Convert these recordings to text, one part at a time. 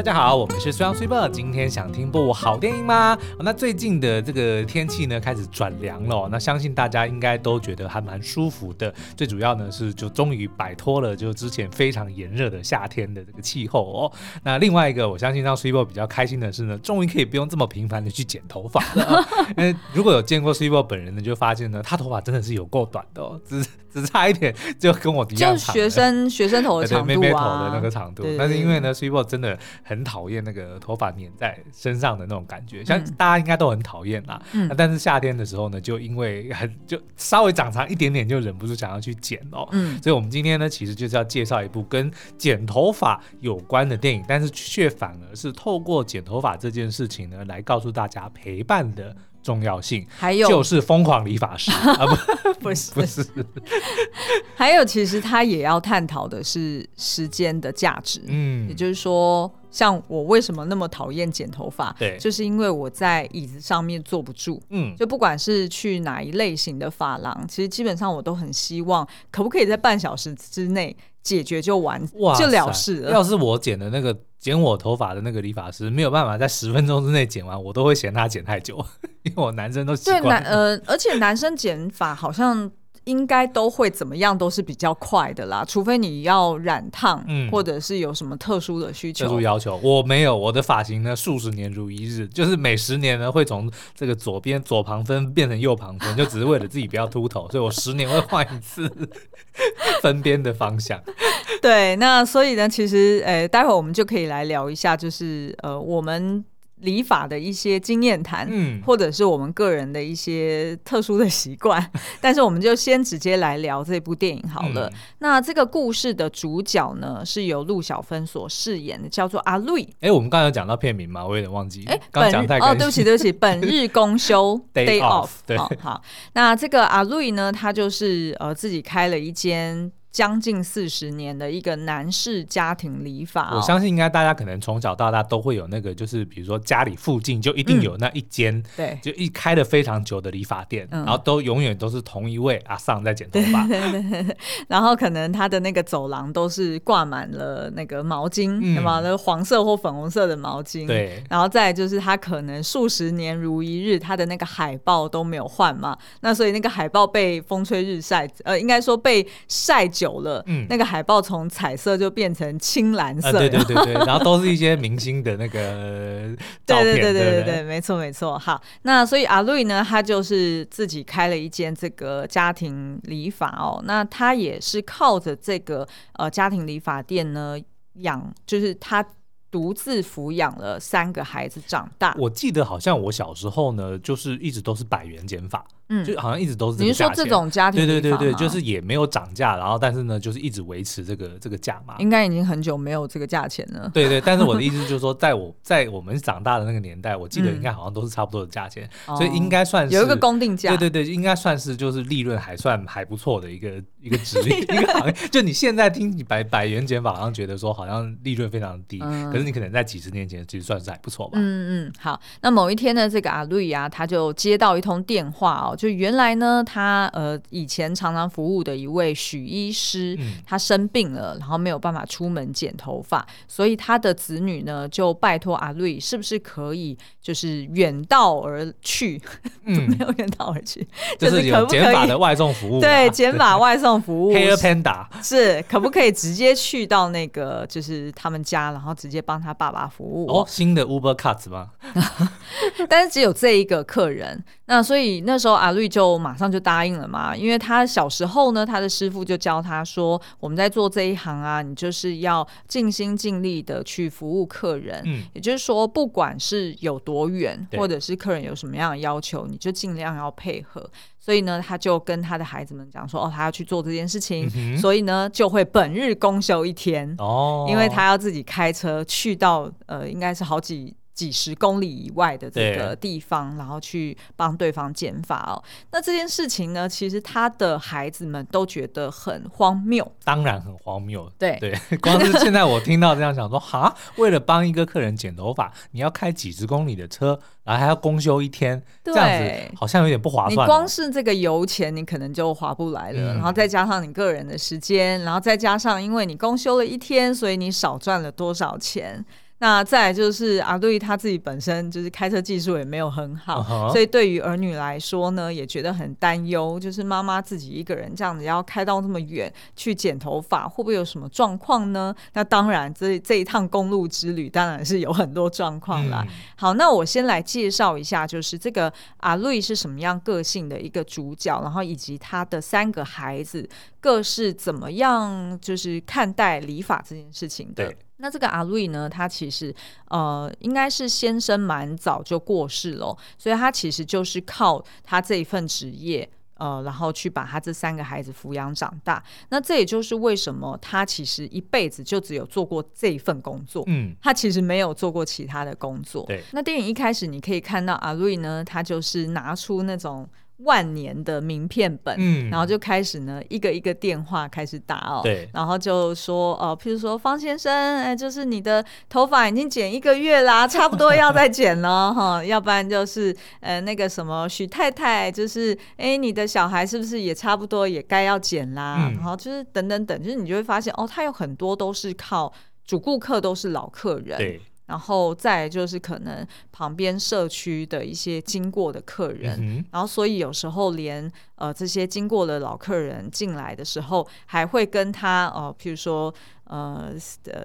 大家好，我们是 Sun Super。今天想听部好电影吗？那最近的这个天气呢，开始转凉了。那相信大家应该都觉得还蛮舒服的。最主要呢是就终于摆脱了就之前非常炎热的夏天的这个气候哦。那另外一个，我相信让 Super 比较开心的是呢，终于可以不用这么频繁的去剪头发了。因 为如果有见过 Super 本人呢，就发现呢，他头发真的是有够短的哦，只只差一点就跟我一样长。就学生 学生头的长度啊，妹妹头的那个长度。但是因为呢，Super 真的。很讨厌那个头发粘在身上的那种感觉，像大家应该都很讨厌啦。嗯，但是夏天的时候呢，就因为很就稍微长长一点点，就忍不住想要去剪哦。嗯，所以我们今天呢，其实就是要介绍一部跟剪头发有关的电影，但是却反而是透过剪头发这件事情呢，来告诉大家陪伴的重要性。还有就是疯狂理发师 啊，不不是不是，还有其实他也要探讨的是时间的价值。嗯，也就是说。像我为什么那么讨厌剪头发？对，就是因为我在椅子上面坐不住。嗯，就不管是去哪一类型的发廊，其实基本上我都很希望，可不可以在半小时之内解决就完，就了事了。要是我剪的那个剪我头发的那个理发师没有办法在十分钟之内剪完，我都会嫌他剪太久，因为我男生都习惯。对男呃，而且男生剪发好像。应该都会怎么样，都是比较快的啦，除非你要染烫，嗯，或者是有什么特殊的需求。特殊要求我没有，我的发型呢，数十年如一日，就是每十年呢会从这个左边左旁分变成右旁分，就只是为了自己不要秃头，所以我十年会换一次分边的方向。对，那所以呢，其实呃，待会儿我们就可以来聊一下，就是呃，我们。理法的一些经验谈，嗯，或者是我们个人的一些特殊的习惯，但是我们就先直接来聊这部电影好了。嗯、那这个故事的主角呢，是由陆小芬所饰演的，叫做阿瑞。哎、欸，我们刚才有讲到片名吗？我有点忘记。哎、欸，刚讲太哦，对不起，对不起，本日公休 day off。对，好，好。那这个阿瑞呢，他就是呃自己开了一间。将近四十年的一个男士家庭理发、哦，我相信应该大家可能从小到大都会有那个，就是比如说家里附近就一定有那一间、嗯，对，就一开了非常久的理发店，嗯、然后都永远都是同一位阿桑在剪头发，对 对对对，然后可能他的那个走廊都是挂满了那个毛巾，什么、嗯、那黄色或粉红色的毛巾，对，然后再就是他可能数十年如一日，他的那个海报都没有换嘛，那所以那个海报被风吹日晒，呃，应该说被晒。久了，嗯，那个海报从彩色就变成青蓝色，啊，对对对对，然后都是一些明星的那个 照片，对对对对对对，对，没错没错。好，那所以阿瑞呢，他就是自己开了一间这个家庭理发哦，那他也是靠着这个呃家庭理发店呢养，就是他独自抚养了三个孩子长大。我记得好像我小时候呢，就是一直都是百元剪发。嗯，就好像一直都是。你是说这种家庭？对对对对，就是也没有涨价，然后但是呢，就是一直维持这个这个价嘛。应该已经很久没有这个价钱了。对对，但是我的意思就是说，在我在我们长大的那个年代，我记得应该好像都是差不多的价钱，嗯、所以应该算是有一个公定价。对对对，应该算是就是利润还算还不错的一个一个职业 一个行业。就你现在听你百百元减法，好像觉得说好像利润非常低，嗯、可是你可能在几十年前其实算是还不错吧。嗯嗯，好，那某一天呢，这个阿瑞啊，他就接到一通电话哦，就原来呢。他呃以前常常服务的一位许医师，嗯、他生病了，然后没有办法出门剪头发，所以他的子女呢就拜托阿瑞，是不是可以就是远道而去？嗯、没有远道而去，就是有减法的外送服务。对，减法外 送服务。Hair Panda 是可不可以直接去到那个就是他们家，然后直接帮他爸爸服务？哦，新的 Uber Cuts 吗？但是只有这一个客人，那所以那时候阿瑞就马上就答应了嘛，因为他小时候呢，他的师傅就教他说，我们在做这一行啊，你就是要尽心尽力的去服务客人，嗯，也就是说，不管是有多远，或者是客人有什么样的要求，你就尽量要配合。所以呢，他就跟他的孩子们讲说，哦，他要去做这件事情，嗯、所以呢，就会本日公休一天哦，因为他要自己开车去到呃，应该是好几。几十公里以外的这个地方，然后去帮对方剪发哦。那这件事情呢，其实他的孩子们都觉得很荒谬，当然很荒谬。对对，光是现在我听到这样想说，哈，为了帮一个客人剪头发，你要开几十公里的车，然后还要公休一天，这样子好像有点不划算哦。你光是这个油钱，你可能就划不来了，嗯、然后再加上你个人的时间，然后再加上因为你公休了一天，所以你少赚了多少钱。那再来就是阿瑞他自己本身就是开车技术也没有很好，uh huh. 所以对于儿女来说呢，也觉得很担忧，就是妈妈自己一个人这样子要开到那么远去剪头发，会不会有什么状况呢？那当然，这这一趟公路之旅当然是有很多状况啦。嗯、好，那我先来介绍一下，就是这个阿瑞是什么样个性的一个主角，然后以及他的三个孩子各是怎么样，就是看待理发这件事情的。那这个阿瑞呢，他其实呃，应该是先生蛮早就过世了，所以他其实就是靠他这一份职业，呃，然后去把他这三个孩子抚养长大。那这也就是为什么他其实一辈子就只有做过这一份工作，嗯，他其实没有做过其他的工作。对，那电影一开始你可以看到阿瑞呢，他就是拿出那种。万年的名片本，嗯，然后就开始呢，一个一个电话开始打哦，对，然后就说哦，譬如说方先生，哎，就是你的头发已经剪一个月啦，差不多要再剪了哈，要不然就是呃那个什么许太太，就是哎你的小孩是不是也差不多也该要剪啦？嗯、然后就是等等等，就是你就会发现哦，他有很多都是靠主顾客都是老客人，对。然后再就是可能旁边社区的一些经过的客人，嗯、然后所以有时候连呃这些经过的老客人进来的时候，还会跟他呃，譬如说。呃，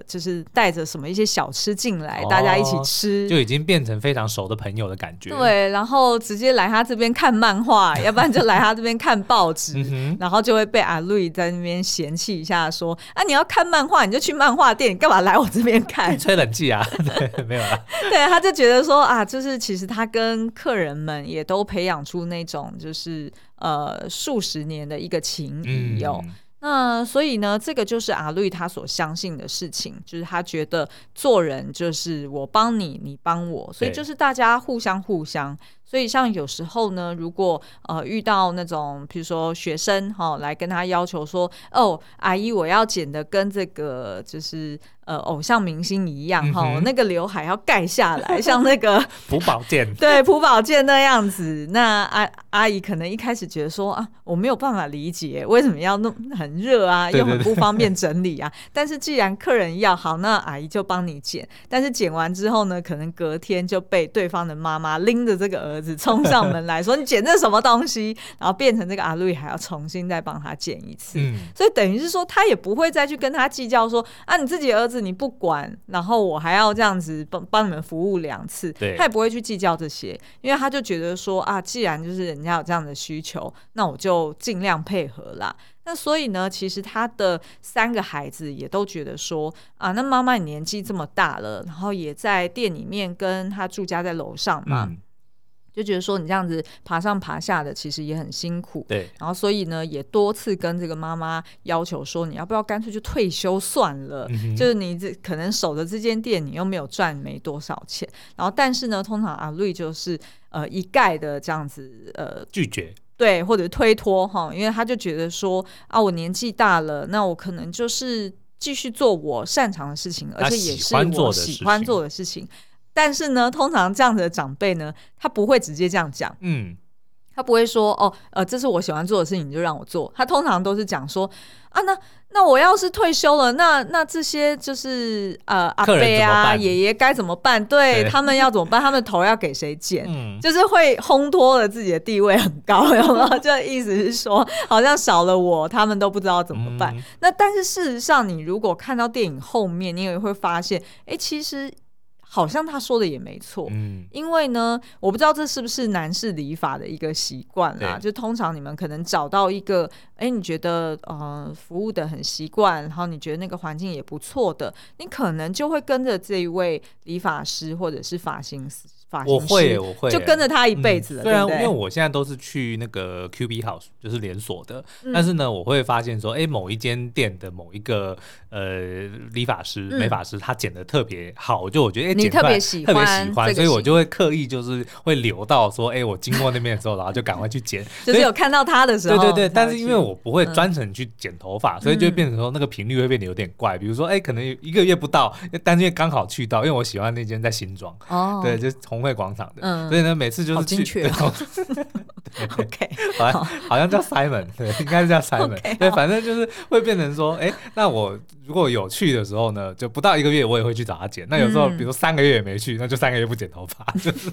就是带着什么一些小吃进来，哦、大家一起吃，就已经变成非常熟的朋友的感觉。对，然后直接来他这边看漫画，要不然就来他这边看报纸，嗯、然后就会被阿瑞在那边嫌弃一下，说：“啊，你要看漫画，你就去漫画店，你干嘛来我这边看？吹冷气啊？”对，没有啦。对，他就觉得说啊，就是其实他跟客人们也都培养出那种就是呃数十年的一个情谊哟。嗯那所以呢，这个就是阿绿他所相信的事情，就是他觉得做人就是我帮你，你帮我，所以就是大家互相互相。所以像有时候呢，如果呃遇到那种比如说学生哈、哦、来跟他要求说，哦，阿姨我要剪的跟这个就是。呃，偶像明星一样哈，那个刘海要盖下来，像那个 朴宝剑，对，朴宝剑那样子。那阿阿姨可能一开始觉得说啊，我没有办法理解为什么要弄很热啊，又很不方便整理啊。但是既然客人要好，那阿姨就帮你剪。但是剪完之后呢，可能隔天就被对方的妈妈拎着这个儿子冲上门来 说：“你捡这什么东西？”然后变成这个阿瑞还要重新再帮他捡一次。嗯、所以等于是说，他也不会再去跟他计较说啊，你自己儿子。你不管，然后我还要这样子帮帮你们服务两次，对他也不会去计较这些，因为他就觉得说啊，既然就是人家有这样的需求，那我就尽量配合啦。那所以呢，其实他的三个孩子也都觉得说啊，那妈妈你年纪这么大了，然后也在店里面跟他住家在楼上嘛。嗯就觉得说你这样子爬上爬下的，其实也很辛苦。对，然后所以呢，也多次跟这个妈妈要求说，你要不要干脆就退休算了？嗯、就是你这可能守着这间店，你又没有赚没多少钱。然后，但是呢，通常阿瑞就是呃一概的这样子呃拒绝，对，或者推脱哈，因为他就觉得说啊，我年纪大了，那我可能就是继续做我擅长的事情，而且也是我喜欢做的事情。但是呢，通常这样子的长辈呢，他不会直接这样讲，嗯，他不会说哦，呃，这是我喜欢做的事情，你就让我做。他通常都是讲说啊，那那我要是退休了，那那这些就是呃阿伯啊爷爷该怎么办？对，对他们要怎么办？他们头要给谁剪？嗯，就是会烘托了自己的地位很高，有没有？就意思是说，好像少了我，他们都不知道怎么办。嗯、那但是事实上，你如果看到电影后面，你也会发现，哎，其实。好像他说的也没错，嗯，因为呢，我不知道这是不是男士理发的一个习惯啦。就通常你们可能找到一个，哎，你觉得呃服务的很习惯，然后你觉得那个环境也不错的，你可能就会跟着这一位理发师或者是发型师。我会，我会，就跟着他一辈子了。对、嗯，虽然因为我现在都是去那个 QB House，就是连锁的，嗯、但是呢，我会发现说，哎，某一间店的某一个呃理发师、美发师，他剪的特别好，就我觉得哎，你特别喜欢，特别喜欢，所以我就会刻意就是会留到说，哎，我经过那边的时候，然后就赶快去剪，就是有看到他的时候。对对对，但是因为我不会专程去剪头发，嗯、所以就变成说那个频率会变得有点怪。比如说，哎，可能一个月不到，但是因为刚好去到，因为我喜欢那间在新庄，哦，对，就红会广场的，嗯，所以呢，每次就是去。OK，好像好像叫 Simon，对，应该是叫 Simon。对，反正就是会变成说，哎，那我如果有去的时候呢，就不到一个月我也会去找他剪。那有时候比如三个月也没去，那就三个月不剪头发，就是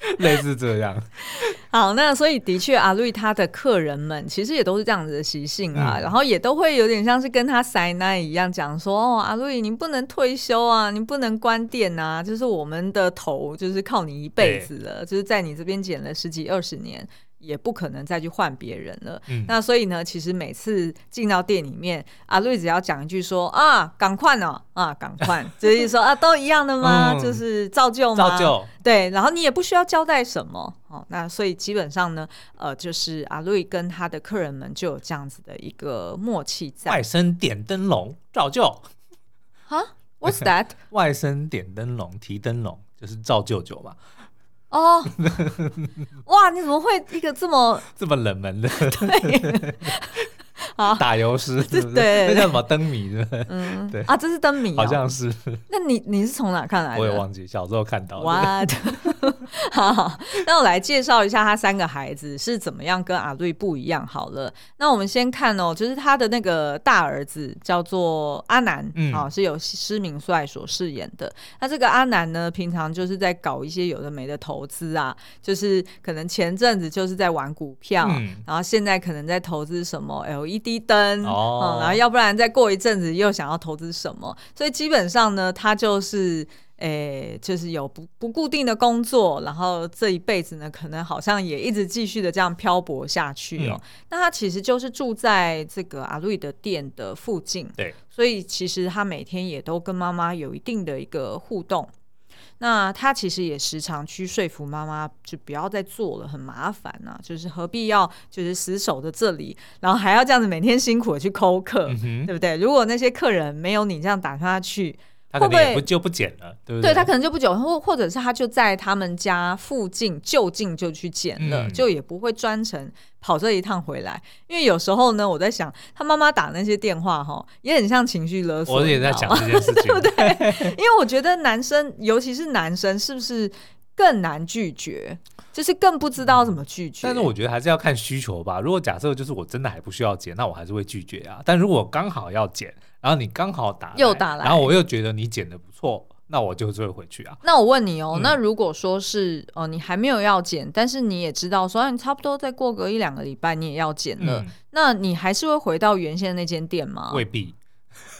类似这样。好，那所以的确阿瑞他的客人们其实也都是这样子的习性啊，嗯、然后也都会有点像是跟他塞奶一样讲说哦，阿瑞你不能退休啊，你不能关店啊，就是我们的头就是靠你一辈子了，就是在你这边剪了十几二十年。也不可能再去换别人了。嗯，那所以呢，其实每次进到店里面，阿瑞只要讲一句说啊，赶快呢，啊，赶快，就是说啊，都一样的吗？嗯、就是照旧吗？照旧。对，然后你也不需要交代什么。哦，那所以基本上呢，呃，就是阿瑞跟他的客人们就有这样子的一个默契在。外甥点灯笼，照旧。哈，What's that？外甥点灯笼，提灯笼，就是照舅舅嘛。哦，哇！你怎么会一个这么这么冷门的？对。啊，打油诗，对，那叫什么灯谜？是不是？嗯，对啊，这是灯谜，好像是。那你你是从哪看来的？我也忘记，小时候看到的。哇，好，那我来介绍一下他三个孩子是怎么样跟阿瑞不一样。好了，那我们先看哦，就是他的那个大儿子叫做阿南，嗯，啊，是由施明帅所饰演的。那这个阿南呢，平常就是在搞一些有的没的投资啊，就是可能前阵子就是在玩股票，嗯，然后现在可能在投资什么 LED。低灯哦、嗯，然后要不然再过一阵子又想要投资什么，所以基本上呢，他就是诶、欸，就是有不不固定的工作，然后这一辈子呢，可能好像也一直继续的这样漂泊下去哦。嗯、那他其实就是住在这个阿瑞的店的附近，对，所以其实他每天也都跟妈妈有一定的一个互动。那他其实也时常去说服妈妈，就不要再做了，很麻烦呐、啊。就是何必要就是死守着这里，然后还要这样子每天辛苦的去抠客，嗯、对不对？如果那些客人没有你这样打发他去。他可能也不就不剪了，对不对？对，他可能就不剪，或或者是他就在他们家附近就近就去剪了，嗯、就也不会专程跑这一趟回来。因为有时候呢，我在想他妈妈打那些电话哈，也很像情绪勒索。我也在想这件事情，对 不对？因为我觉得男生，尤其是男生，是不是更难拒绝？就是更不知道怎么拒绝。但是我觉得还是要看需求吧。如果假设就是我真的还不需要剪，那我还是会拒绝啊。但如果刚好要剪，然后你刚好打又打来，然后我又觉得你剪的不错，那我就会回去啊。那我问你哦，嗯、那如果说是哦、呃，你还没有要剪，但是你也知道说你差不多再过个一两个礼拜你也要剪了，嗯、那你还是会回到原先的那间店吗？未必。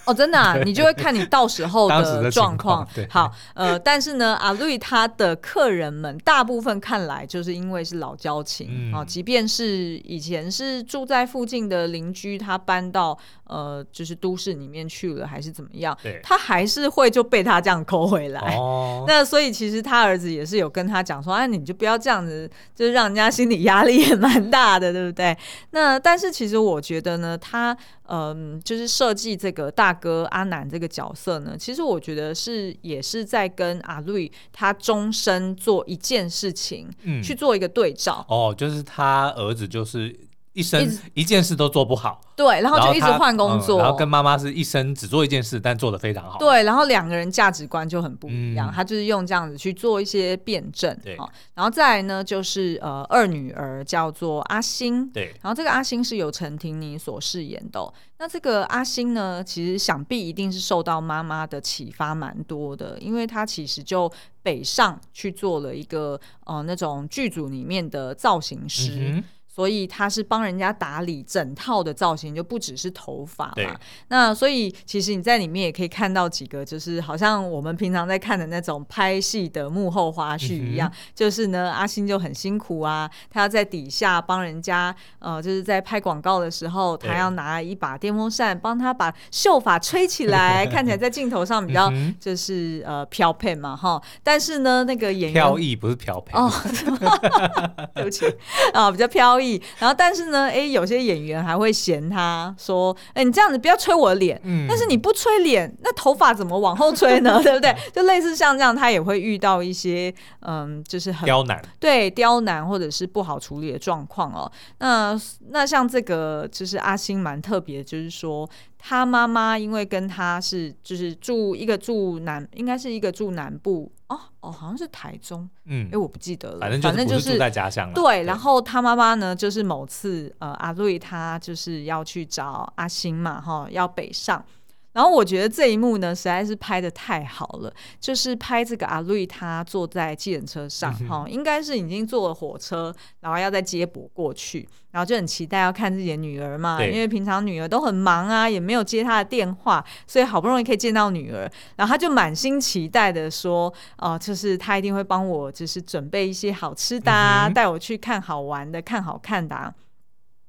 哦，真的啊，你就会看你到时候的状况。好，呃，但是呢，阿瑞他的客人们大部分看来就是因为是老交情啊，即便是以前是住在附近的邻居，他搬到呃就是都市里面去了，还是怎么样，他还是会就被他这样抠回来。哦 那所以其实他儿子也是有跟他讲说，哎，你就不要这样子，就是让人家心理压力也蛮大的，对不对？那但是其实我觉得呢，他。嗯，就是设计这个大哥阿南这个角色呢，其实我觉得是也是在跟阿瑞他终身做一件事情，嗯，去做一个对照。哦，就是他儿子就是。一生一件事都做不好，对，然后就一直换工作，嗯，然后跟妈妈是一生只做一件事，但做的非常好，对，然后两个人价值观就很不一样，嗯、他就是用这样子去做一些辩证，对，然后再来呢，就是呃二女儿叫做阿星，对，然后这个阿星是由陈婷妮所饰演的，哦，那这个阿星呢，其实想必一定是受到妈妈的启发蛮多的，因为他其实就北上去做了一个呃那种剧组里面的造型师。嗯所以他是帮人家打理整套的造型，就不只是头发嘛。那所以其实你在里面也可以看到几个，就是好像我们平常在看的那种拍戏的幕后花絮一样。嗯、就是呢，阿星就很辛苦啊，他要在底下帮人家，呃，就是在拍广告的时候，他要拿一把电风扇帮他把秀发吹起来，看起来在镜头上比较就是呃飘配嘛哈。但是呢，那个演员飘逸不是飘配哦，对不起啊、呃，比较飘逸。然后，但是呢，哎，有些演员还会嫌他说：“哎，你这样子不要吹我的脸。”嗯，但是你不吹脸，那头发怎么往后吹呢？对不对？就类似像这样，他也会遇到一些嗯，就是很刁难，对刁难或者是不好处理的状况哦。那那像这个就是阿星蛮特别，就是说。他妈妈因为跟他是就是住一个住南，应该是一个住南部哦哦，好像是台中，嗯，哎，我不记得了，反正就是住在家乡了。对，对然后他妈妈呢，就是某次呃阿瑞他就是要去找阿星嘛，哈，要北上。然后我觉得这一幕呢，实在是拍的太好了，就是拍这个阿瑞他坐在计程车上，哈、嗯，应该是已经坐了火车，然后要再接驳过去，然后就很期待要看自己的女儿嘛，因为平常女儿都很忙啊，也没有接她的电话，所以好不容易可以见到女儿，然后他就满心期待的说，哦、呃，就是他一定会帮我，就是准备一些好吃的、啊，带、嗯、我去看好玩的、看好看的、啊。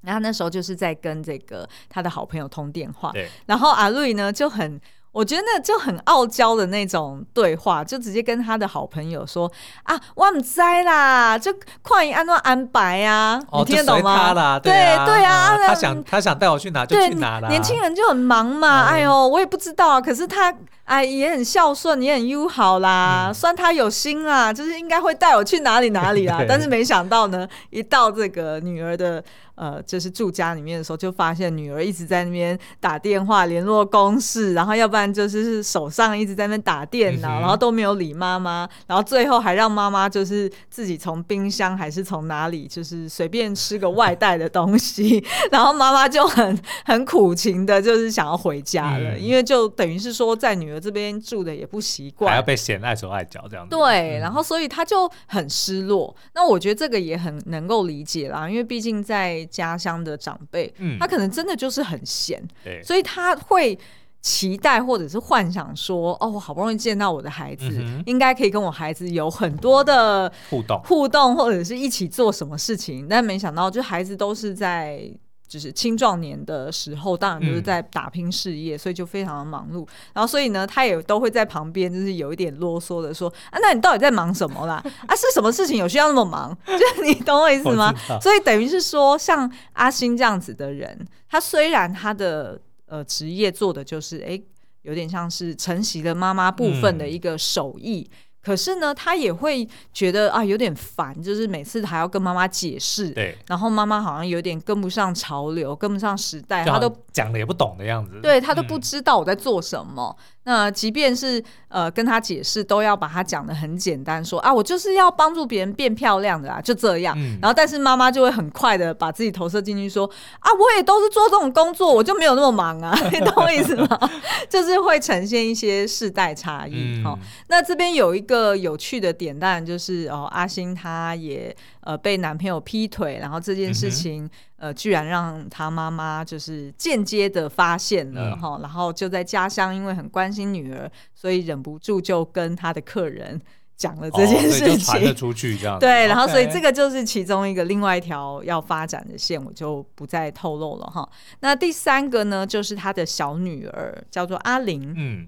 然后那时候就是在跟这个他的好朋友通电话，然后阿瑞呢就很，我觉得那就很傲娇的那种对话，就直接跟他的好朋友说啊，我唔知啦，就快安诺安排啊，哦、你听得懂吗？对啊。对，对啊，他想他想带我去哪就去哪啦。年轻人就很忙嘛，嗯、哎呦，我也不知道，可是他哎也很孝顺，也很友好啦，嗯、算他有心啦，就是应该会带我去哪里哪里 啦，但是没想到呢，一到这个女儿的。呃，就是住家里面的时候，就发现女儿一直在那边打电话联络公事，然后要不然就是手上一直在那边打电脑，然后都没有理妈妈，然后最后还让妈妈就是自己从冰箱还是从哪里，就是随便吃个外带的东西，然后妈妈就很很苦情的，就是想要回家了，嗯、因为就等于是说在女儿这边住的也不习惯，还要被嫌碍手碍脚这样子。对，然后所以他就很失落。那我觉得这个也很能够理解啦，因为毕竟在家乡的长辈，嗯，他可能真的就是很闲，对，所以他会期待或者是幻想说，哦，我好不容易见到我的孩子，嗯、应该可以跟我孩子有很多的互动，互动或者是一起做什么事情，但没想到，就孩子都是在。就是青壮年的时候，当然就是在打拼事业，嗯、所以就非常的忙碌。然后，所以呢，他也都会在旁边，就是有一点啰嗦的说：“啊，那你到底在忙什么啦？啊，是什么事情有需要那么忙？就你懂我意思吗？所以等于是说，像阿星这样子的人，他虽然他的呃职业做的就是哎、欸，有点像是承袭了妈妈部分的一个手艺。嗯”可是呢，他也会觉得啊，有点烦，就是每次还要跟妈妈解释，对，然后妈妈好像有点跟不上潮流，跟不上时代，他都讲的也不懂的样子，对，他都不知道我在做什么。嗯那即便是呃跟他解释，都要把他讲的很简单说，说啊，我就是要帮助别人变漂亮的啦，就这样。嗯、然后，但是妈妈就会很快的把自己投射进去，说啊，我也都是做这种工作，我就没有那么忙啊，你懂我意思吗？就是会呈现一些世代差异。好、嗯哦，那这边有一个有趣的点，当然就是哦，阿星他也。呃，被男朋友劈腿，然后这件事情，嗯、呃，居然让他妈妈就是间接的发现了哈、嗯，然后就在家乡，因为很关心女儿，所以忍不住就跟他的客人讲了这件事情，传、哦、了出去，这样 对，然后所以这个就是其中一个另外一条要发展的线，我就不再透露了哈。那第三个呢，就是他的小女儿，叫做阿玲，嗯。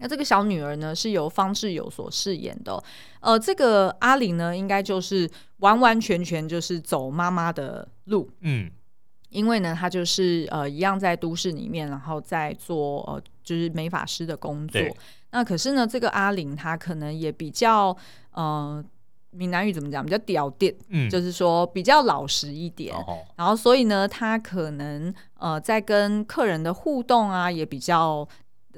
那这个小女儿呢，是由方志友所饰演的哦。呃，这个阿玲呢，应该就是完完全全就是走妈妈的路，嗯，因为呢，她就是呃一样在都市里面，然后在做呃就是美发师的工作。那可是呢，这个阿玲她可能也比较呃闽南语怎么讲，比较屌点，嗯，就是说比较老实一点。哦、然后所以呢，她可能呃在跟客人的互动啊，也比较。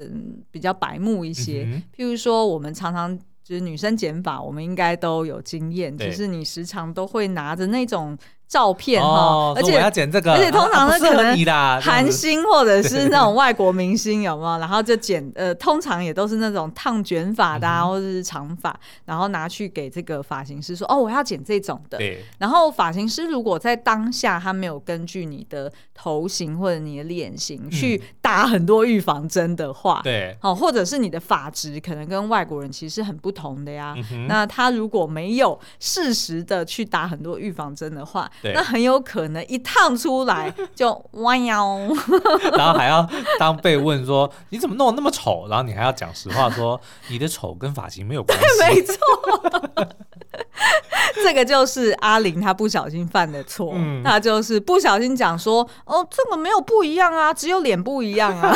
嗯，比较白目一些。嗯、譬如说，我们常常就是女生剪发，我们应该都有经验，就是你时常都会拿着那种。照片哈、哦，而且要剪这个，而且通常呢，可能韩星或者是那种外国明星有没有？然后就剪呃，通常也都是那种烫卷发的、啊嗯，或者是长发，然后拿去给这个发型师说：“哦，我要剪这种的。”然后发型师如果在当下他没有根据你的头型或者你的脸型去打很多预防针的话，对、嗯，或者是你的发质可能跟外国人其实很不同的呀。嗯、那他如果没有适时的去打很多预防针的话，那很有可能一烫出来 就弯腰，然后还要当被问说你怎么弄得那么丑，然后你还要讲实话说你的丑跟发型没有关系。没错，这个就是阿玲她不小心犯的错，嗯，她就是不小心讲说哦，这个没有不一样啊，只有脸不一样啊，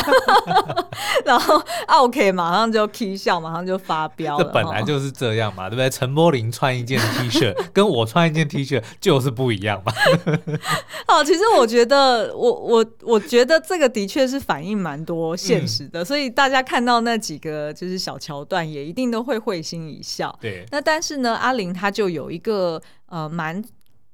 然后 OK 马上就 K 笑，马上就发飙了。这本来就是这样嘛，对不对？陈柏霖穿一件 T 恤跟我穿一件 T 恤就是不一样。好，其实我觉得，我我我觉得这个的确是反映蛮多现实的，嗯，所以大家看到那几个就是小桥段，也一定都会会心一笑。对，那但是呢，阿玲她就有一个呃蛮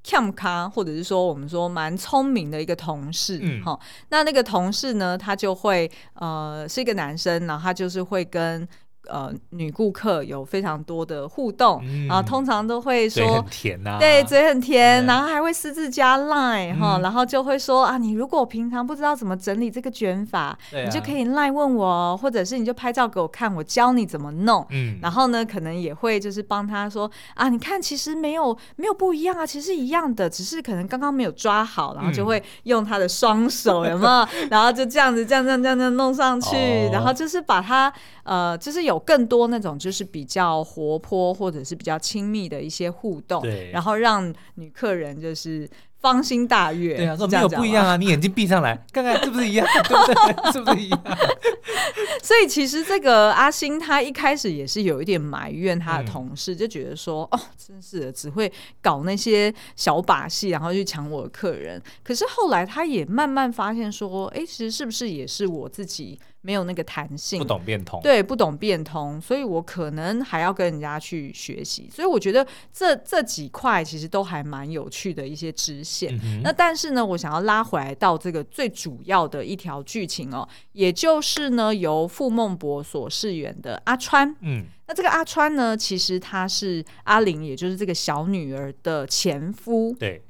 强咖，或者是说我们说蛮聪明的一个同事，哈、嗯，那那个同事呢，他就会呃是一个男生，然后他就是会跟。呃，女顾客有非常多的互动，嗯、然后通常都会说嘴很甜呐，对，嘴很甜，然后还会私自加 line 哈、嗯，然后就会说啊，你如果平常不知道怎么整理这个卷发，啊、你就可以 line 问我，或者是你就拍照给我看，我教你怎么弄。嗯，然后呢，可能也会就是帮他说啊，你看其实没有没有不一样啊，其实一样的，只是可能刚刚没有抓好，然后就会用他的双手，有没有？然后就这样子这样这样这样这样弄上去，哦、然后就是把它呃，就是有。有更多那种就是比较活泼或者是比较亲密的一些互动，对，然后让女客人就是芳心大悦。对啊，说没有不一样啊，你眼睛闭上来看看是不是一样，对不对？是不是一样？所以其实这个阿星他一开始也是有一点埋怨他的同事，嗯、就觉得说哦，真是的，只会搞那些小把戏，然后去抢我的客人。可是后来他也慢慢发现说，哎，其实是不是也是我自己？没有那个弹性，不懂变通，对，不懂变通，所以我可能还要跟人家去学习。所以我觉得这这几块其实都还蛮有趣的一些支线。嗯、那但是呢，我想要拉回来到这个最主要的一条剧情哦，也就是呢由傅孟博所饰演的阿川。嗯，那这个阿川呢，其实他是阿玲，也就是这个小女儿的前夫。对。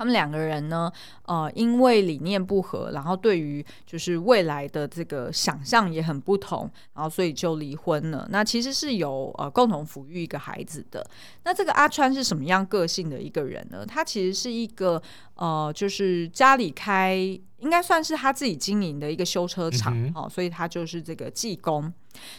他们两个人呢，呃，因为理念不合，然后对于就是未来的这个想象也很不同，然后所以就离婚了。那其实是有呃共同抚育一个孩子的。那这个阿川是什么样个性的一个人呢？他其实是一个呃，就是家里开应该算是他自己经营的一个修车厂，嗯、哦，所以他就是这个技工。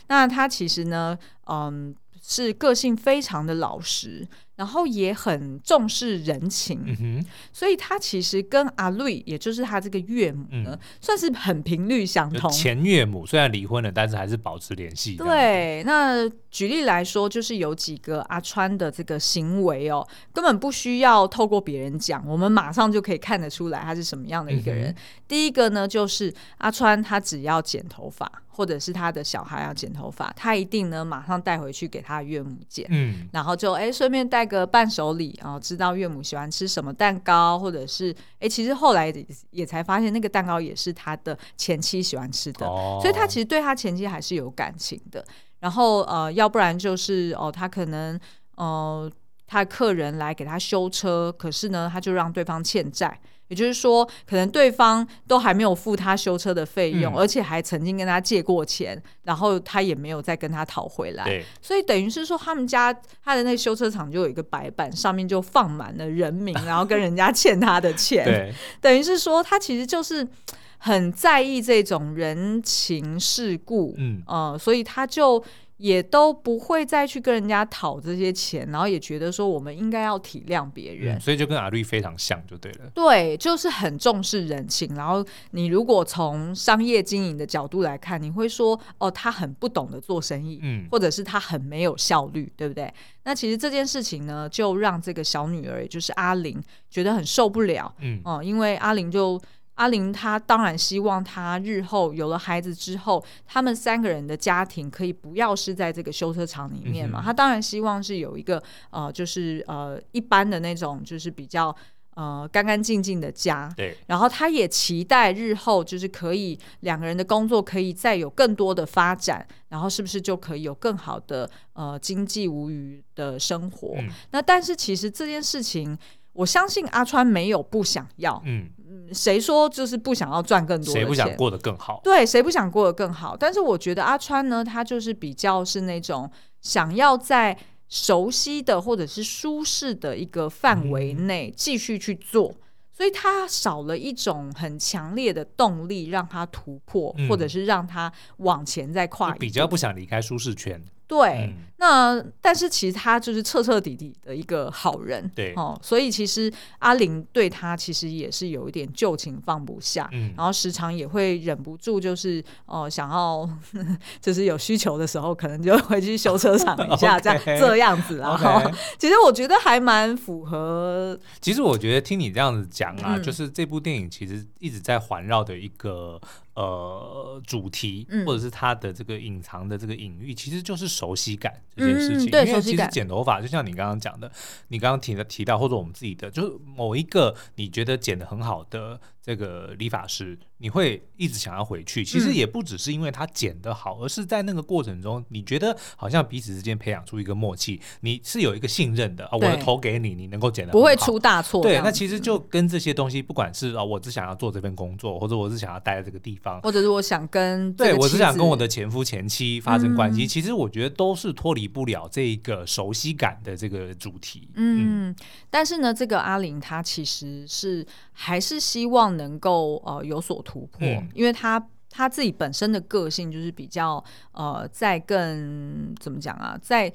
那他其实呢，嗯、呃，是个性非常的老实。然后也很重视人情，所以他其实跟阿瑞，也就是他这个岳母呢，嗯、算是很频率相同。前岳母虽然离婚了，但是还是保持联系。对，那举例来说，就是有几个阿川的这个行为哦，根本不需要透过别人讲，我们马上就可以看得出来他是什么样的一个人。嗯、第一个呢，就是阿川他只要剪头发，或者是他的小孩要剪头发，他一定呢马上带回去给他岳母剪，嗯，然后就哎顺便带个伴手礼啊，知道岳母喜欢吃什么蛋糕，或者是哎，其实后来也才发现那个蛋糕也是他的前妻喜欢吃的，哦、所以他其实对他前妻还是有感情的。然后呃，要不然就是哦，他可能呃，他的客人来给他修车，可是呢，他就让对方欠债。也就是说，可能对方都还没有付他修车的费用，嗯、而且还曾经跟他借过钱，然后他也没有再跟他讨回来。对所以等于是说，他们家他的那个修车厂就有一个白板，上面就放满了人名，然后跟人家欠他的钱。对等于是说，他其实就是很在意这种人情世故。嗯，呃，所以他就。也都不会再去跟人家讨这些钱，然后也觉得说我们应该要体谅别人，嗯，所以就跟阿绿非常像，就对了。对，就是很重视人情。然后你如果从商业经营的角度来看，你会说哦，他很不懂得做生意，嗯，或者是他很没有效率，对不对？那其实这件事情呢，就让这个小女儿，也就是阿玲，觉得很受不了，嗯，哦，因为阿玲就。阿玲她当然希望她日后有了孩子之后，他们三个人的家庭可以不要是在这个修车厂里面嘛。她、当然希望是有一个呃，就是呃一般的那种，就是比较呃干干净净的家。对。然后她也期待日后就是可以两个人的工作可以再有更多的发展，然后是不是就可以有更好的呃经济无余的生活？嗯、那但是其实这件事情，我相信阿川没有不想要。嗯。谁说就是不想要赚更多的钱？谁不想过得更好？对，谁不想过得更好？但是我觉得阿川呢，他就是比较是那种想要在熟悉的或者是舒适的一个范围内继续去做，嗯、所以他少了一种很强烈的动力让他突破，嗯、或者是让他往前再跨一步。比较不想离开舒适圈。对，嗯、那但是其实他就是彻彻底底的一个好人，对。哦，所以其实阿玲对他其实也是有一点旧情放不下，嗯，然后时常也会忍不住就是哦、呃、想要 就是有需求的时候，可能就回去修车厂一下，这样这样子啊。Okay 其实我觉得还蛮符合。其实我觉得听你这样子讲啊，嗯、就是这部电影其实一直在环绕的一个呃主题，嗯、或者是它的这个隐藏的这个隐喻，其实就是熟悉感这件事情。嗯、对，因为其实剪头发就像你刚刚讲的，你刚刚提的提到，或者我们自己的，就是某一个你觉得剪的很好的这个理发师，你会一直想要回去。其实也不只是因为他剪的好，而是在那个过程中，你觉得好像彼此之间培养出一个默契，你是有一个信任的啊。我的头给你，你能够剪的不会出大错。对，那其实就跟这些东西，不管是啊，我只想要做这份工作，或者我只想要待在这个地方，或者是我想跟对我只想跟我的前夫前妻发生关系，嗯、其实我觉得都是脱离不了这个熟悉感的这个主题。嗯，嗯但是呢，这个阿玲她其实是还是希望能够呃有所突破，嗯、因为她她自己本身的个性就是比较呃在更怎么讲啊，在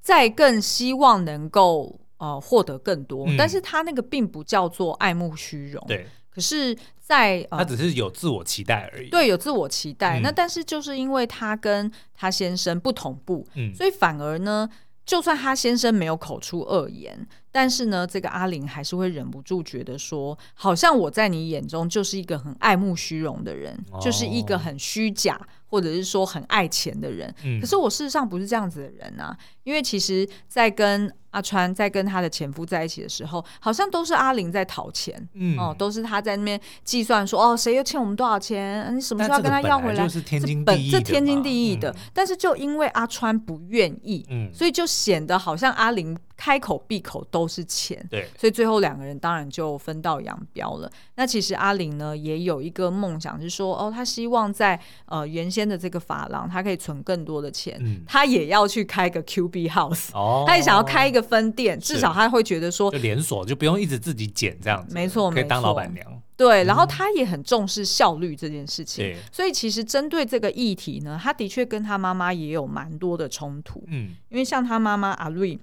在更希望能够呃获得更多，嗯、但是她那个并不叫做爱慕虚荣，对。可是在，在、呃、他只是有自我期待而已。对，有自我期待。嗯、那但是就是因为他跟他先生不同步，嗯、所以反而呢，就算他先生没有口出恶言，但是呢，这个阿玲还是会忍不住觉得说，好像我在你眼中就是一个很爱慕虚荣的人，哦、就是一个很虚假，或者是说很爱钱的人。嗯、可是我事实上不是这样子的人啊，因为其实，在跟阿川在跟他的前夫在一起的时候，好像都是阿玲在讨钱，嗯，哦，都是他在那边计算说，哦，谁又欠我们多少钱？你什么时候要跟他要回来？这是天经地义的，这天经地义的。嗯、但是就因为阿川不愿意，嗯，所以就显得好像阿玲开口闭口都是钱，对，所以最后两个人当然就分道扬镳了。那其实阿玲呢，也有一个梦想，是说，哦，她希望在呃原先的这个发廊，她可以存更多的钱，嗯、他也要去开个 QB House，哦，他也想要开一个。分店，至少她会觉得说，就连锁就不用一直自己剪这样子，没错，可以当老板娘。对，然后他也很重视效率这件事情，对所以其实针对这个议题呢，他的确跟他妈妈也有蛮多的冲突。嗯，因为像他妈妈阿瑞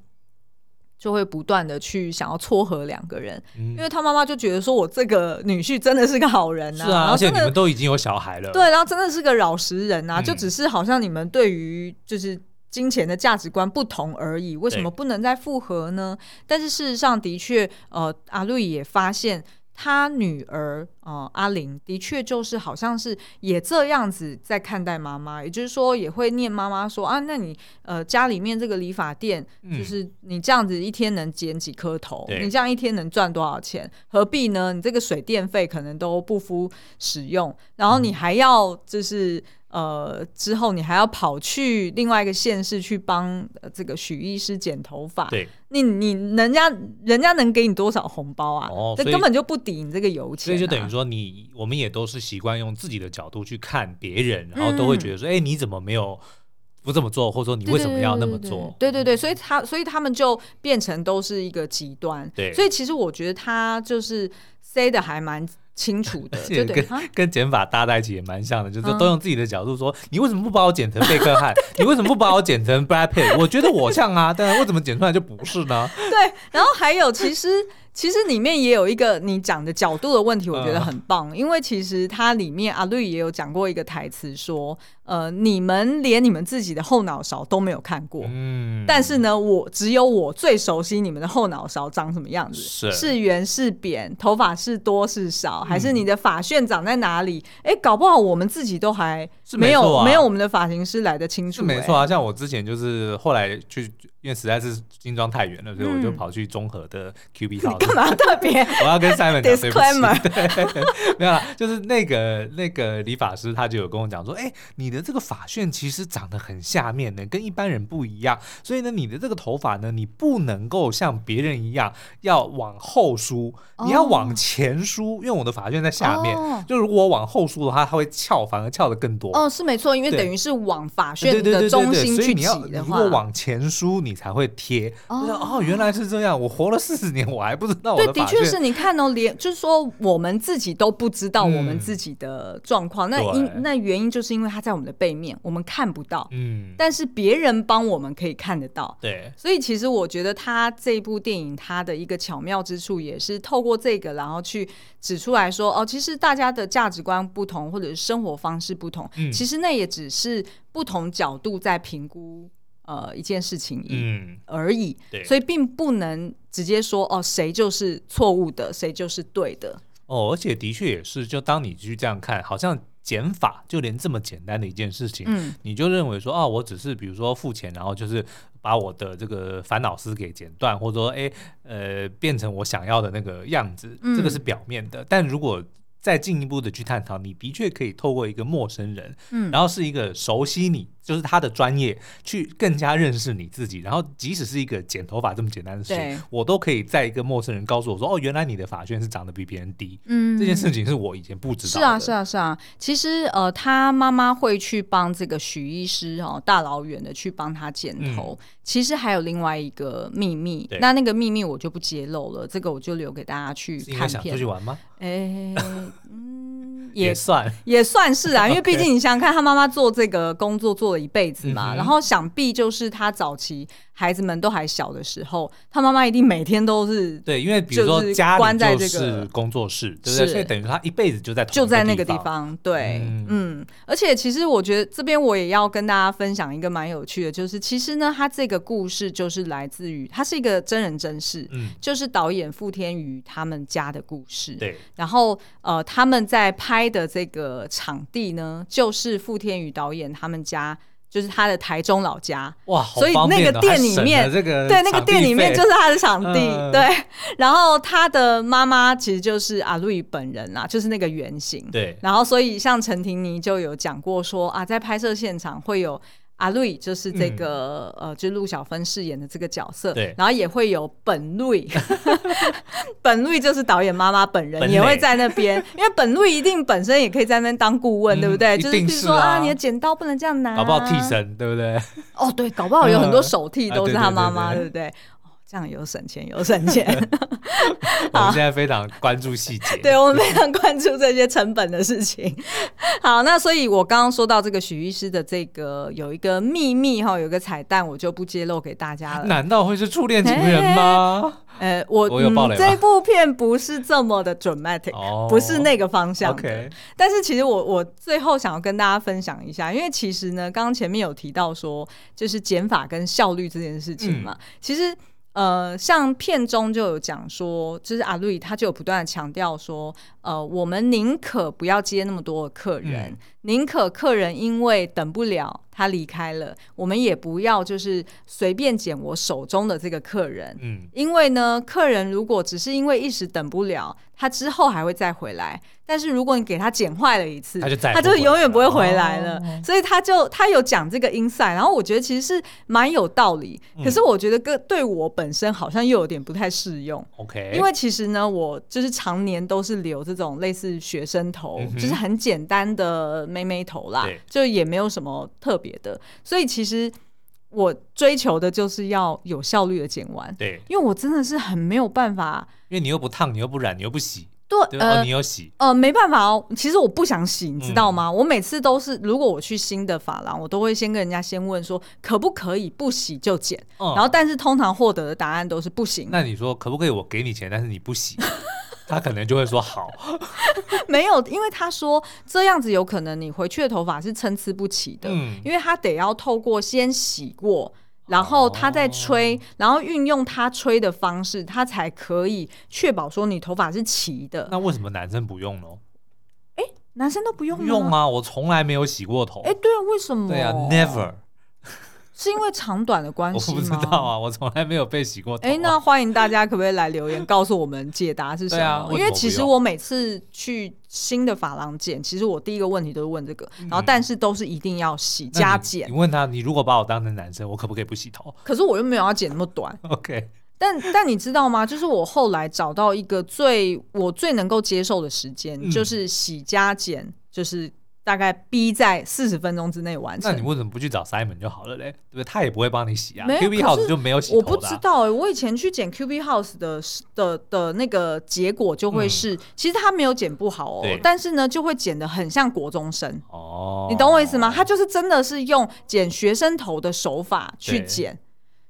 就会不断的去想要撮合两个人，因为他妈妈就觉得说我这个女婿真的是个好人啊，是啊，而且你们都已经有小孩了，对，然后真的是个老实人啊，就只是好像你们对于就是。金钱的价值观不同而已，为什么不能再复合呢？但是事实上的确，呃，阿瑞也发现他女儿，呃，阿玲的确就是好像是也这样子在看待妈妈，也就是说也会念妈妈说啊，那你呃家里面这个理发店，就是你这样子一天能剪几颗头，嗯、你这样一天能赚多少钱？何必呢？你这个水电费可能都不敷使用，然后你还要就是。呃，之后你还要跑去另外一个县市去帮这个许医师剪头发，对，你你人家人家能给你多少红包啊？哦，这根本就不抵你这个油钱啊。所以就等于说你，你我们也都是习惯用自己的角度去看别人，然后都会觉得说，哎、嗯，你怎么没有不这么做，或者说你为什么要那么做？对对对，所以他所以他们就变成都是一个极端。对，所以其实我觉得他就是 say 的还蛮。清楚的，就跟跟减法搭在一起也蛮像的，就是都用自己的角度说，你为什么不把我剪成贝克汉？你为什么不把我剪成 Brad Pitt？我觉得我像啊，但是为什么剪出来就不是呢？对，然后还有，其实其实里面也有一个你讲的角度的问题，我觉得很棒，因为其实它里面阿绿也有讲过一个台词说。呃，你们连你们自己的后脑勺都没有看过，嗯，但是呢，我只有我最熟悉你们的后脑勺长什么样子，是。是圆是扁，头发是多是少，还是你的发旋长在哪里？哎、嗯，搞不好我们自己都还没有没有我们的发型师来的清楚，没错啊。像我之前就是后来去，因为实在是精装太远了，所以我就跑去综合的 QB 超。干嘛特别？我要跟 Simon 讲对不起，对，没有啦，就是那个那个理发师他就有跟我讲说，哎，你的。这个发旋其实长得很下面的，跟一般人不一样，所以呢，你的这个头发呢，你不能够像别人一样要往后梳，你要往前梳，因为我的发旋在下面，哦、就如果我往后梳的话，它会翘，反而翘的更多。哦，是没错，因为等于是往发旋的中心去挤的话，如果往前梳，你才会贴。哦，哦，原来是这样，我活了四十年，我还不知道我的。对，的确是你看哦，连就是说我们自己都不知道我们自己的状况，嗯、那因那原因就是因为它在我们的背面，我们看不到，嗯，但是别人帮我们可以看得到，对，所以其实我觉得他这部电影它的一个巧妙之处，也是透过这个，然后去指出来说，哦，其实大家的价值观不同，或者是生活方式不同，嗯，其实那也只是不同角度在评估呃一件事情，嗯，而已，对，所以并不能直接说哦，谁就是错误的，谁就是对的。哦，而且的确也是，就当你去这样看，好像减法，就连这么简单的一件事情，嗯，你就认为说啊，我只是比如说付钱，然后就是把我的这个烦恼丝给剪断，或者说哎呃变成我想要的那个样子，嗯，这个是表面的。但如果再进一步的去探讨，你的确可以透过一个陌生人，嗯，然后是一个熟悉你，就是他的专业，去更加认识你自己。然后即使是一个剪头发这么简单的事情，我都可以在一个陌生人告诉我说，哦，原来你的发圈是长得比别人低，嗯，这件事情是我以前不知道的。是啊，是啊，是啊。其实呃，他妈妈会去帮这个许医师哦，大老远的去帮他剪头。嗯、其实还有另外一个秘密，那那个秘密我就不揭露了，这个我就留给大家去看片。想出去玩吗？哎，嗯，也算也算是啊，因为毕竟 你想想看，他妈妈做这个工作做了一辈子嘛，然后想必就是他早期。孩子们都还小的时候，他妈妈一定每天都是对，因为比如说家里就是工作室，对不对？所以等于他一辈子就在就在那个地方，对，嗯，嗯。而且其实我觉得这边我也要跟大家分享一个蛮有趣的，就是其实呢，他这个故事就是来自于他是一个真人真事，嗯，就是导演傅天宇他们家的故事，对。然后呃，他们在拍的这个场地呢，就是傅天宇导演他们家。就是他的台中老家哇，所以那个店里面，这个对那个店里面就是他的场地，嗯、对。然后他的妈妈其实就是阿瑞本人啊，就是那个原型。对。然后所以像陈婷妮就有讲过说啊，在拍摄现场会有。阿瑞就是这个、嗯、呃，就陆小芬饰演的这个角色，对，然后也会有本瑞，本瑞就是导演妈妈本人也会在那边，因为本瑞一定本身也可以在那边当顾问，嗯、对不对？是啊、就是比如说啊，你的剪刀不能这样拿、啊，搞不好替身，对不对？哦，对，搞不好有很多手 替都是他妈妈，对不对？这样有省钱，有省钱。现在非常关注细节，对，我们非常关注这些成本的事情。好，那所以我刚刚说到这个许医师的这个有一个秘密哈，有一个彩蛋，我就不揭露给大家了。难道会是初恋情人吗？呃，我我有爆雷、嗯、这部片不是这么的 dramatic，、哦、不是那个方向。OK，但是其实我我最后想要跟大家分享一下，因为其实呢，刚刚前面有提到说，就是减法跟效率这件事情嘛，嗯、其实。呃，像片中就有讲说，就是阿瑞他就有不断的强调说，呃，我们宁可不要接那么多的客人，宁、嗯、可客人因为等不了他离开了，我们也不要就是随便捡我手中的这个客人，嗯，因为呢，客人如果只是因为一时等不了，他之后还会再回来。但是如果你给他剪坏了一次，他就他就永远不会回来了。哦、所以他就他有讲这个 insight，然后我觉得其实是蛮有道理。嗯、可是我觉得跟对我本身好像又有点不太适用。OK，因为其实呢，我就是常年都是留这种类似学生头，嗯、就是很简单的妹妹头啦，就也没有什么特别的。所以其实我追求的就是要有效率的剪完。对，因为我真的是很没有办法，因为你又不烫，你又不染，你又不洗。对，呃，哦、你有洗？呃，没办法哦。其实我不想洗，你知道吗？嗯、我每次都是，如果我去新的发廊，我都会先跟人家先问说，可不可以不洗就剪？嗯、然后，但是通常获得的答案都是不行。那你说可不可以？我给你钱，但是你不洗，他可能就会说好。没有，因为他说这样子有可能你回去的头发是参差不齐的，嗯、因为他得要透过先洗过。然后他再吹，哦、然后运用他吹的方式，他才可以确保说你头发是齐的。那为什么男生不用呢？哎，男生都不用吗？用啊，我从来没有洗过头。哎，对啊，为什么？对啊，Never。是因为长短的关系吗？我不知道啊，我从来没有被洗过头啊。哎，那欢迎大家可不可以来留言告诉我们解答是什么？因为其实我每次去新的发廊剪，其实我第一个问题都是问这个，嗯、然后但是都是一定要洗加剪。你问他，你如果把我当成男生，我可不可以不洗头？可是我又没有要剪那么短。OK，但但你知道吗？就是我后来找到一个最我最能够接受的时间，嗯、就是洗加剪，就是。大概逼在四十分钟之内完成。那你为什么不去找 Simon 就好了嘞？对不对？他也不会帮你洗啊。QB House 就没有洗。我不知道哎，我以前去剪 QB House 的的的那个结果就会是，嗯、其实他没有剪不好哦，但是呢就会剪得很像国中生。哦，你懂我意思吗？他就是真的是用剪学生头的手法去剪，对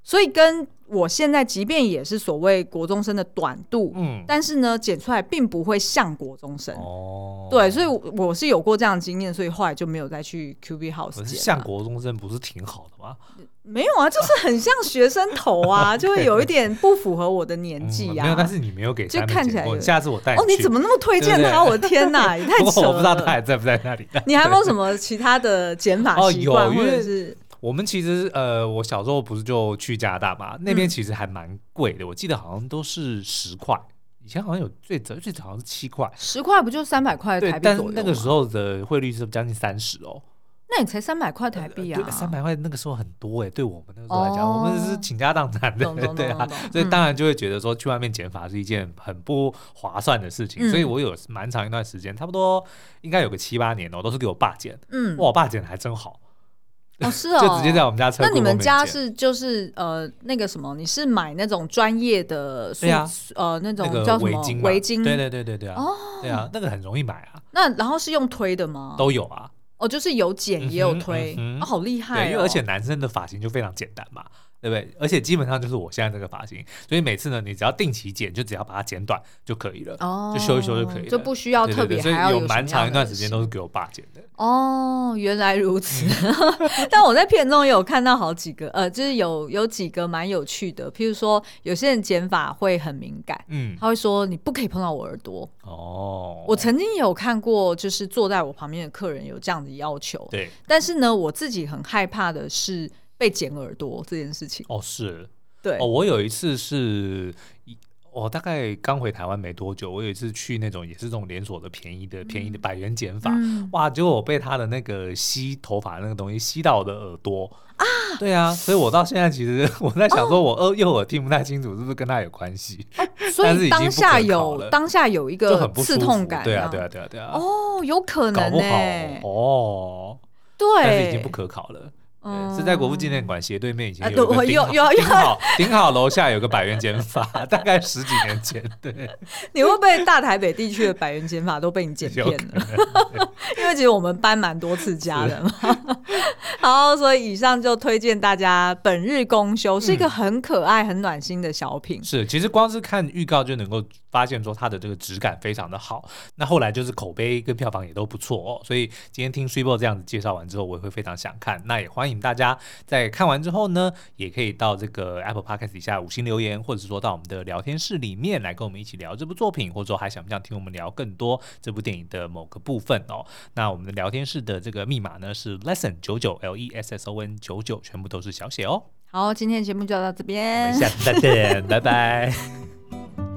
所以跟。我现在即便也是所谓国中生的短度，嗯，但是呢，剪出来并不会像国中生哦。对，所以我是有过这样的经验，所以后来就没有再去 QB House 剪。像国中生不是挺好的吗？没有啊，就是很像学生头啊，就会有一点不符合我的年纪啊、嗯。没有，但是你没有给，就看起来。下次我带你。哦，你怎么那么推荐他？我的天哪，也太扯了。我不知道他还在不在那里。你还有没有什么其他的剪法习惯？或者是我们其实呃，我小时候不是就去加拿大嘛，那边其实还蛮贵的。我记得好像都是十块，以前好像有最早最早好像是七块。十块不就三百块台币？但那个时候的汇率是将近三十哦。那你才三百块台币啊？三百块那个时候很多哎、欸，对我们那个时候来讲，哦、我们是倾家荡产的，对啊，所以当然就会觉得说去外面剪发是一件很不划算的事情。嗯、所以我有蛮长一段时间，差不多应该有个七八年哦，都是给我爸剪。嗯，哇，我爸剪的还真好。哦，是 哦，就直接在我们家车。那你们家是就是呃那个什么？你是买那种专业的？对啊，呃，那种叫什么围巾？围巾？对对对对对啊！哦，对啊，那个很容易买啊。那然后是用推的吗？都有啊。哦，就是有剪也有推，嗯嗯哦、好厉害、哦！对，因为而且男生的发型就非常简单嘛，对不对？而且基本上就是我现在这个发型，所以每次呢，你只要定期剪，就只要把它剪短就可以了，哦，就修一修就可以了，就不需要特别。所以有蛮长一段时间都是给我爸剪的。哦，原来如此。嗯、但我在片中有看到好几个，呃，就是有有几个蛮有趣的，譬如说有些人剪法会很敏感，嗯，他会说你不可以碰到我耳朵。哦，我曾经有看过，就是坐在我旁边的客人有这样的要求。对，但是呢，我自己很害怕的是被剪耳朵这件事情。哦，是，对，哦，我有一次是，我大概刚回台湾没多久，我有一次去那种也是这种连锁的便宜的便宜的百元剪法，嗯、哇，结果我被他的那个吸头发那个东西吸到我的耳朵。啊，对啊，所以我到现在其实 我在想，说我耳右耳听不太清楚，是不是跟他有关系？所以当下有当下有一个刺痛感，对啊，对啊，对啊，对啊。哦，有可能，搞不好哦，对，但是已经不可考了。嗯，是在国父纪念馆斜对面以前有个顶好顶好顶好楼下有个百元减法，大概十几年前。对，你会不会大台北地区的百元减法都被你剪骗了？因为其实我们搬蛮多次家的嘛。好，所以以上就推荐大家《本日公休》，是一个很可爱、很暖心的小品。是，其实光是看预告就能够发现说它的这个质感非常的好。那后来就是口碑跟票房也都不错哦。所以今天听 Super 这样子介绍完之后，我也会非常想看。那也欢迎。大家在看完之后呢，也可以到这个 Apple Podcast 底下五星留言，或者是说到我们的聊天室里面来跟我们一起聊这部作品，或者说还想不想听我们聊更多这部电影的某个部分哦？那我们的聊天室的这个密码呢是 Lesson 九九 L E S S O N 九九，全部都是小写哦。好，今天的节目就到这边，我们下次再见，拜拜。